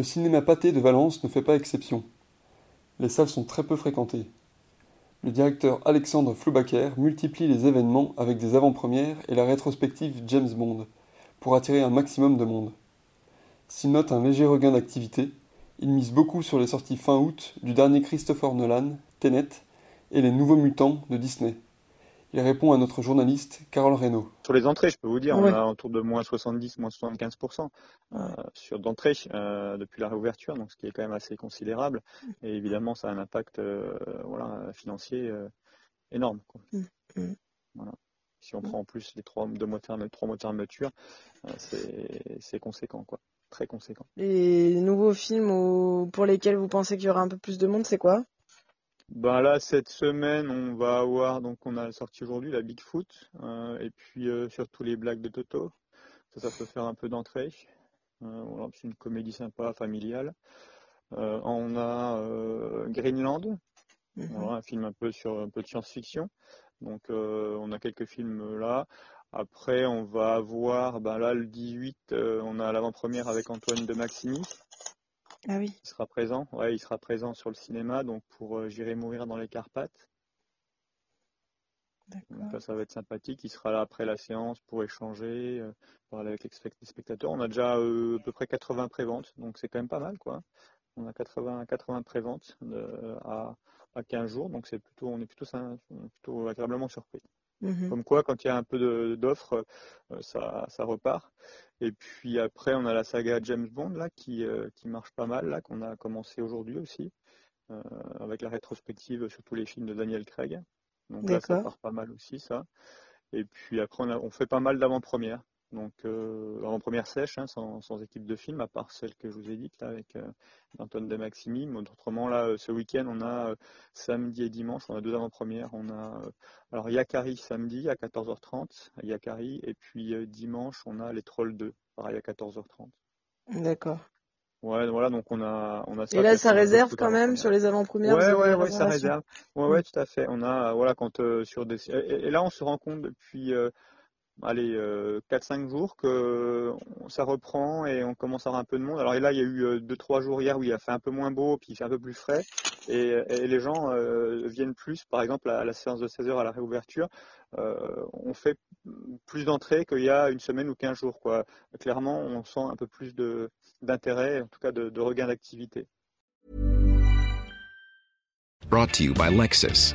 Le cinéma pâté de Valence ne fait pas exception. Les salles sont très peu fréquentées. Le directeur Alexandre Floubaker multiplie les événements avec des avant-premières et la rétrospective James Bond pour attirer un maximum de monde. S'il note un léger regain d'activité, il mise beaucoup sur les sorties fin août du dernier Christopher Nolan, Tenet, et les Nouveaux Mutants de Disney. Il répond à notre journaliste Carole Reynaud. Sur les entrées, je peux vous dire, Ouais. on a autour de moins 70, moins 75% euh, sur d'entrées euh, depuis la réouverture, donc ce qui est quand même assez considérable. Et évidemment, ça a un impact euh, voilà, financier euh, énorme. quoi. Mm, mm. Voilà. Si on Mm. prend en plus les trois, deux mois de ferme- trois mois de fermeture, euh, c'est c'est conséquent, quoi. Très conséquent. Les nouveaux films au- pour lesquels vous pensez qu'il y aura un peu plus de monde, c'est quoi? Ben là, cette semaine, on va avoir, donc on a sorti aujourd'hui la Bigfoot, euh, et puis euh, surtout les blagues de Toto. Ça, ça peut faire un peu d'entrée. Euh, voilà, c'est une comédie sympa, familiale. On a Greenland, Mhm. voilà, un film un peu sur un peu de science-fiction. Donc on a quelques films là. Après, on va avoir, ben là, le 18, euh, on a l'avant-première avec Antoine de Maximi. Ah oui. Il sera présent, ouais, il sera présent sur le cinéma, donc pour euh, J'irai mourir dans les Carpates. Donc là, ça va être sympathique. Il sera là après la séance pour échanger, euh, parler avec les spect- les spectateurs. On a déjà euh, à peu près 80 préventes, donc c'est quand même pas mal, quoi. On a 80, 80 préventes euh, à, à 15 jours, donc c'est plutôt, on est plutôt, plutôt agréablement surpris. Mhm. Comme quoi, quand il y a un peu d'offres, euh, ça, ça repart. Et puis après, on a la saga James Bond là qui, euh, qui marche pas mal là, qu'on a commencé aujourd'hui aussi, euh, avec la rétrospective sur tous les films de Daniel Craig. Donc là, ça part pas mal aussi ça. Et puis après, on, a- on fait pas mal d'avant-premières. Donc euh, avant-première sèche, hein, sans, sans équipe de film, à part celle que je vous ai dite là avec euh, Antoine de Maximi. Autrement là, euh, ce week-end, on a euh, samedi et dimanche, on a deux avant-premières. On a euh, alors Yakari samedi à 14h30, Yakari, et puis dimanche, on a les Trolls 2, pareil à 14h30. D'accord. Ouais, voilà, donc on a, on a Et là, ça réserve quand même sur les avant-premières. Ouais, ouais, ouais, ça réserve. Ouais, ouais, tout à fait. On a, voilà, quand sur des, et, et là, on se rend compte depuis, allez, euh, 4-5 jours que ça reprend et on commence à avoir un peu de monde. Alors et là, il y a eu euh, deux, trois jours hier où il a fait un peu moins beau, puis il fait un peu plus frais, et, les gens euh, viennent plus. Par exemple, à la séance de 16h à la réouverture, euh, on fait plus d'entrées qu'il y a une semaine ou 15 jours, quoi. Clairement, on sent un peu plus d'intérêt, en tout cas de, de regain d'activité. Brought to you by Lexus.